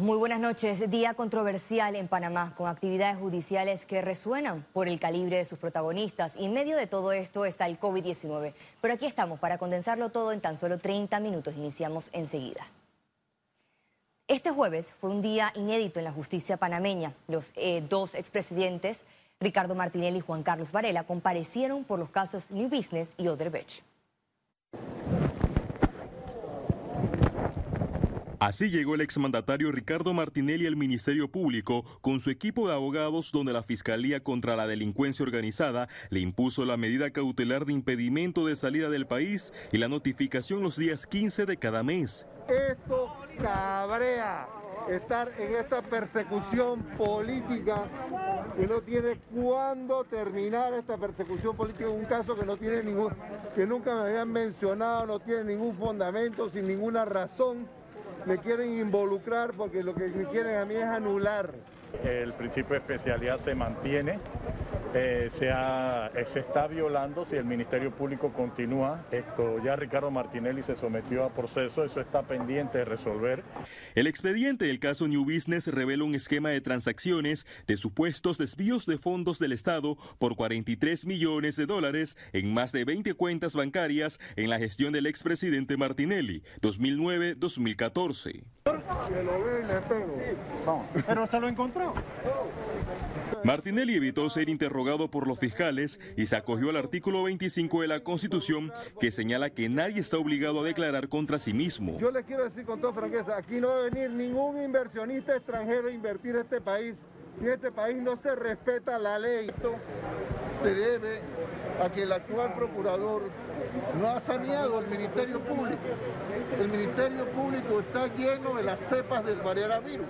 Muy buenas noches. Día controversial en Panamá, con actividades judiciales que resuenan por el calibre de sus protagonistas. Y en medio de todo esto está el COVID-19. Pero aquí estamos para condensarlo todo en tan solo 30 minutos. Iniciamos enseguida. Este jueves fue un día inédito en la justicia panameña. Los eh, dos expresidentes, Ricardo Martinelli y Juan Carlos Varela, comparecieron por los casos New Business y Odebrecht. Así llegó el exmandatario Ricardo Martinelli al Ministerio Público con su equipo de abogados donde la Fiscalía contra la Delincuencia Organizada le impuso la medida cautelar de impedimento de salida del país y la notificación los días 15 de cada mes. Esto cabrea estar en esta persecución política que no tiene cuándo terminar esta persecución política un caso que no tiene ningún, que nunca me habían mencionado, no tiene ningún fundamento, sin ninguna razón me quieren involucrar porque lo que me quieren a mí es anular. El principio de especialidad se mantiene, eh, se, se, está violando si el Ministerio Público continúa. Esto ya Ricardo Martinelli se sometió a proceso, eso está pendiente de resolver. El expediente del caso New Business revela un esquema de transacciones de supuestos desvíos de fondos del Estado por 43 millones de dólares en más de 20 cuentas bancarias en la gestión del expresidente Martinelli, 2009-2014. Pero se lo encontró. Martinelli evitó ser interrogado por los fiscales y se acogió al artículo 25 de la Constitución que señala que nadie está obligado a declarar contra sí mismo. Yo le quiero decir con toda franqueza, aquí no va a venir ningún inversionista extranjero a invertir en este país. Si en este país no se respeta la ley, esto se debe a que el actual procurador no ha saneado el Ministerio Público. El Ministerio Público está lleno de las cepas del virus.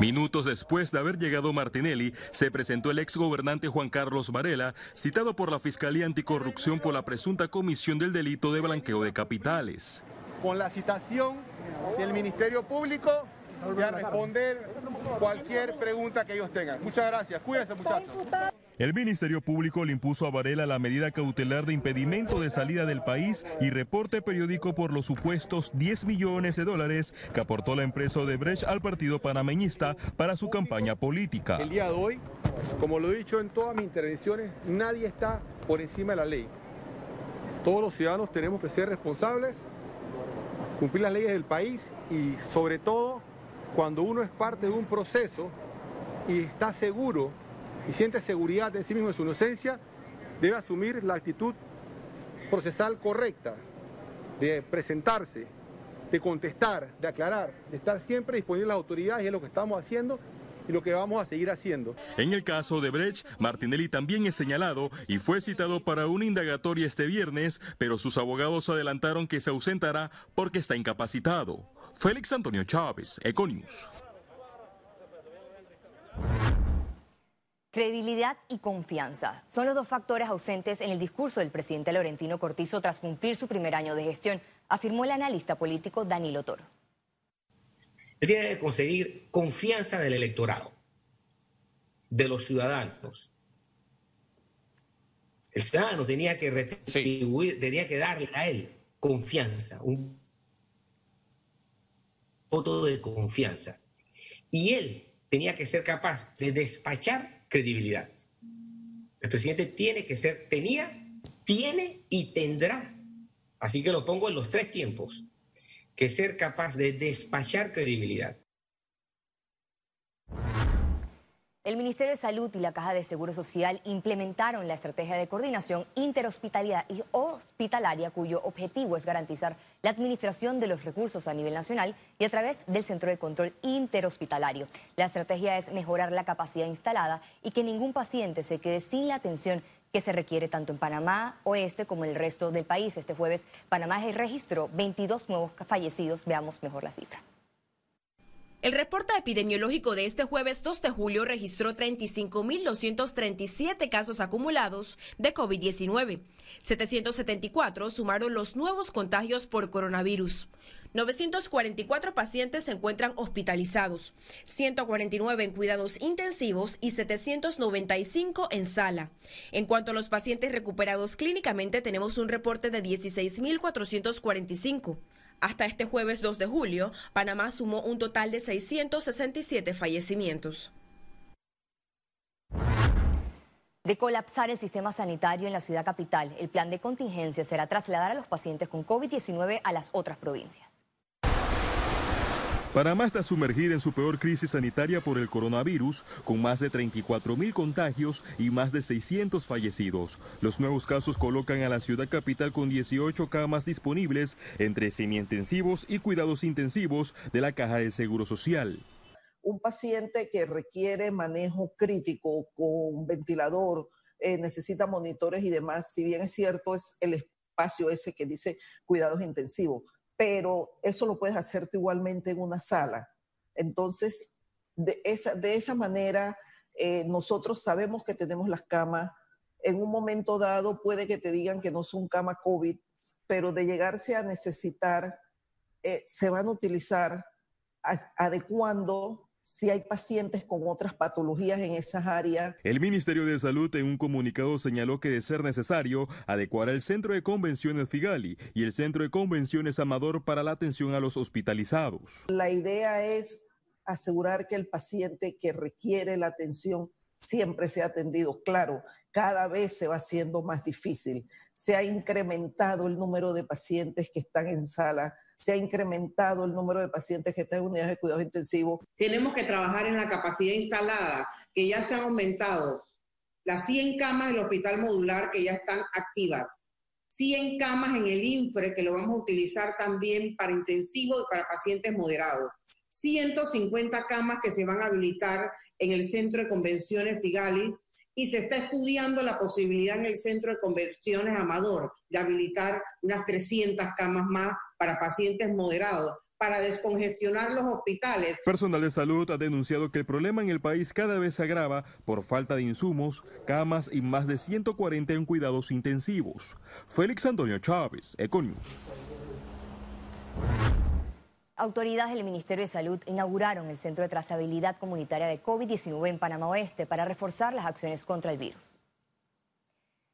Minutos después de haber llegado Martinelli, se presentó el exgobernante Juan Carlos Varela, citado por la Fiscalía Anticorrupción por la presunta comisión del delito de blanqueo de capitales. Con la citación del Ministerio Público y a responder cualquier pregunta que ellos tengan. Muchas gracias. Cuídense, muchachos. El Ministerio Público le impuso a Varela la medida cautelar de impedimento de salida del país y reporte periódico por los supuestos 10 millones de dólares que aportó la empresa Odebrecht al partido panameñista para su campaña política. El día de hoy, como lo he dicho en todas mis intervenciones, nadie está por encima de la ley. Todos los ciudadanos tenemos que ser responsables, cumplir las leyes del país y sobre todo cuando uno es parte de un proceso y está seguro y siente seguridad de sí mismo en su inocencia, debe asumir la actitud procesal correcta de presentarse, de contestar, de aclarar, de estar siempre disponible a las autoridades y es lo que estamos haciendo y lo que vamos a seguir haciendo. En el caso de Brecht, Martinelli también es señalado y fue citado para una indagatoria este viernes, pero sus abogados adelantaron que se ausentará porque está incapacitado. Félix Antonio Chávez, Econius. Credibilidad y confianza son los dos factores ausentes en el discurso del presidente Laurentino Cortizo tras cumplir su primer año de gestión, afirmó el analista político Danilo Toro. Él tiene que conseguir confianza del electorado, de los ciudadanos. El ciudadano tenía que retribuir, tenía que darle a él confianza, un voto de confianza. Y él tenía que ser capaz de despachar credibilidad. El presidente tiene que ser, tenía, tiene y tendrá, así que lo pongo en los tres tiempos, que ser capaz de despachar credibilidad. El Ministerio de Salud y la Caja de Seguro Social implementaron la estrategia de coordinación interhospitalaria y hospitalaria cuyo objetivo es garantizar la administración de los recursos a nivel nacional y a través del Centro de Control Interhospitalario. La estrategia es mejorar la capacidad instalada y que ningún paciente se quede sin la atención que se requiere tanto en Panamá Oeste como en el resto del país. Este jueves Panamá registró 22 nuevos fallecidos. Veamos mejor la cifra. El reporte epidemiológico de este jueves 2 de julio registró 35.237 casos acumulados de COVID-19. 774 sumaron los nuevos contagios por coronavirus. 944 pacientes se encuentran hospitalizados, 149 en cuidados intensivos y 795 en sala. En cuanto a los pacientes recuperados clínicamente, tenemos un reporte de 16.445. Hasta este jueves 2 de julio, Panamá sumó un total de 667 fallecimientos. De colapsar el sistema sanitario en la ciudad capital, el plan de contingencia será trasladar a los pacientes con COVID-19 a las otras provincias. Panamá está sumergida en su peor crisis sanitaria por el coronavirus, con más de 34 mil contagios y más de 600 fallecidos. Los nuevos casos colocan a la ciudad capital con 18 camas disponibles entre semiintensivos y cuidados intensivos de la Caja de Seguro Social. Un paciente que requiere manejo crítico con ventilador, eh, necesita monitores y demás, si bien es cierto, es el espacio ese que dice cuidados intensivos pero eso lo puedes hacer tú igualmente en una sala. Entonces, de esa, de esa manera, eh, nosotros sabemos que tenemos las camas. En un momento dado puede que te digan que no son camas COVID, pero de llegarse a necesitar, eh, se van a utilizar adecuando si hay pacientes con otras patologías en esas áreas. El Ministerio de Salud en un comunicado señaló que de ser necesario adecuar el Centro de Convenciones Figali y el Centro de Convenciones Amador para la atención a los hospitalizados. La idea es asegurar que el paciente que requiere la atención siempre sea atendido. Claro, cada vez se va haciendo más difícil. Se ha incrementado el número de pacientes que están en sala se ha incrementado el número de pacientes que están en unidades de cuidados intensivos. Tenemos que trabajar en la capacidad instalada, que ya se han aumentado. Las 100 camas del hospital modular que ya están activas. 100 camas en el INFRE que lo vamos a utilizar también para intensivos y para pacientes moderados. 150 camas que se van a habilitar en el Centro de Convenciones Figali y se está estudiando la posibilidad en el Centro de Convenciones Amador de habilitar unas 300 camas más para pacientes moderados para descongestionar los hospitales. Personal de salud ha denunciado que el problema en el país cada vez se agrava por falta de insumos, camas y más de 140 en cuidados intensivos. Félix Antonio Chávez, Econius. Autoridades del Ministerio de Salud inauguraron el Centro de Trazabilidad Comunitaria de COVID-19 en Panamá Oeste para reforzar las acciones contra el virus.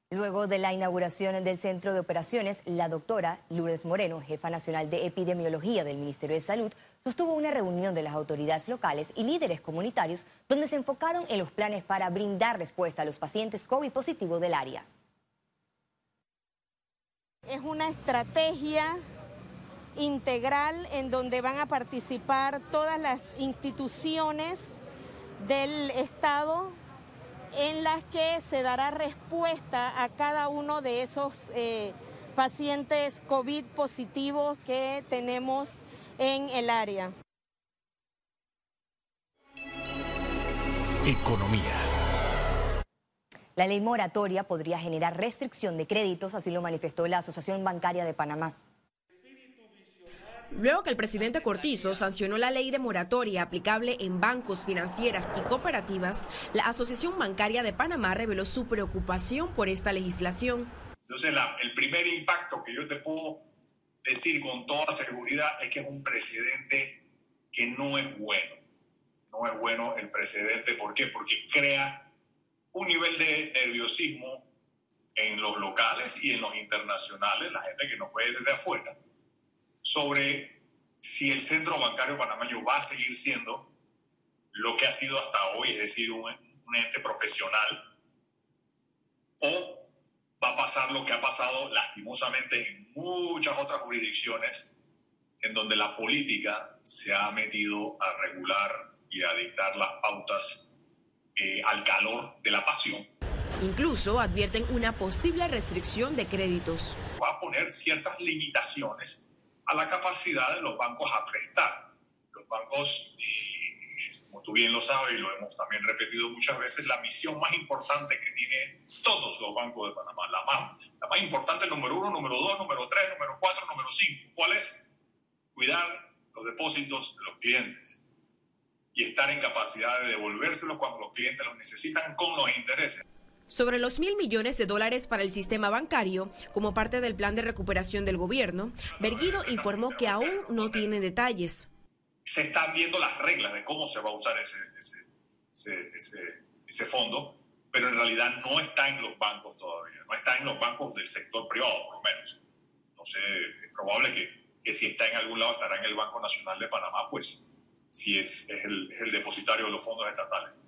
Luego de la inauguración del centro de operaciones, la doctora Lourdes Moreno, jefa nacional de epidemiología del Ministerio de Salud, sostuvo una reunión de las autoridades locales y líderes comunitarios donde se enfocaron en los planes para brindar respuesta a los pacientes COVID positivo del área. Es una estrategia integral en donde van a participar todas las instituciones del Estado en las que se dará respuesta a cada uno de esos eh, pacientes COVID positivos que tenemos en el área. Economía. La ley moratoria podría generar restricción de créditos, así lo manifestó la Asociación Bancaria de Panamá. Luego que el presidente Cortizo sancionó la ley de moratoria aplicable en bancos, financieras y cooperativas, la Asociación Bancaria de Panamá reveló su preocupación por esta legislación. Entonces, el primer impacto que yo te puedo decir con toda seguridad es que es un precedente que no es bueno. No es bueno el precedente, ¿por qué? Porque crea un nivel de nerviosismo en los locales y en los internacionales, la gente que nos ve desde afuera, sobre si el centro bancario panameño va a seguir siendo lo que ha sido hasta hoy, es decir, un, ente profesional, o va a pasar lo que ha pasado lastimosamente en muchas otras jurisdicciones, en donde la política se ha metido a regular y a dictar las pautas eh, al calor de la pasión. Incluso advierten una posible restricción de créditos. Va a poner ciertas limitaciones a la capacidad de los bancos a prestar. Los bancos, como tú bien lo sabes y lo hemos también repetido muchas veces, la misión más importante que tienen todos los bancos de Panamá, la más, la más importante, número uno, número dos, número tres, número cuatro, número cinco. ¿Cuál es? Cuidar los depósitos de los clientes y estar en capacidad de devolvérselos cuando los clientes los necesitan con los intereses sobre los mil millones de dólares para el sistema bancario como parte del plan de recuperación del gobierno, Berguido informó que aún no tiene detalles. Se están viendo las reglas de cómo se va a usar ese, ese, fondo, pero en realidad no está en los bancos todavía, no está en los bancos del sector privado, por lo menos. No sé, es probable que que si está en algún lado estará en el Banco Nacional de Panamá, pues si es el depositario de los fondos estatales.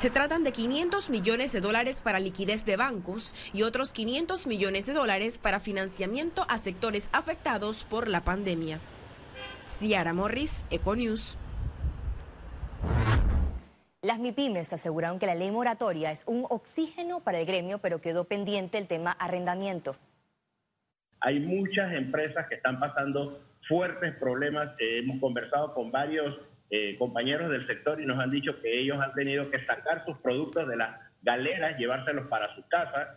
Se tratan de 500 millones de dólares para liquidez de bancos y otros 500 millones de dólares para financiamiento a sectores afectados por la pandemia. Ciara Morris, Econews. Las MIPIMES aseguraron que la ley moratoria es un oxígeno para el gremio, pero quedó pendiente el tema arrendamiento. Hay muchas empresas que están pasando fuertes problemas. hemos conversado con varios eh, compañeros del sector y nos han dicho que ellos han tenido que sacar sus productos de las galeras, llevárselos para sus casas.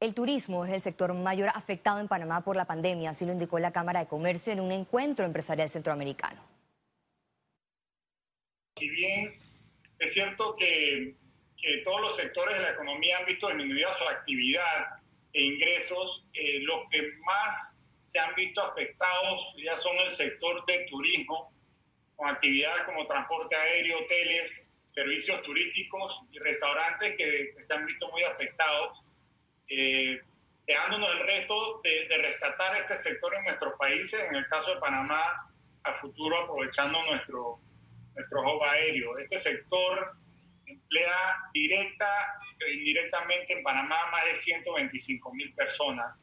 El turismo es el sector mayor afectado en Panamá por la pandemia, así lo indicó la Cámara de Comercio en un encuentro empresarial centroamericano. Si bien es cierto que, que todos los sectores de la economía han visto disminuida su actividad e ingresos, eh, los que más se han visto afectados ya son el sector de turismo, con actividades como transporte aéreo, hoteles, servicios turísticos y restaurantes que, se han visto muy afectados, eh, dejándonos el reto de, rescatar este sector en nuestros países, en el caso de Panamá, a futuro aprovechando nuestro, nuestro hub aéreo. Este sector emplea directa e indirectamente en Panamá más de 125 mil personas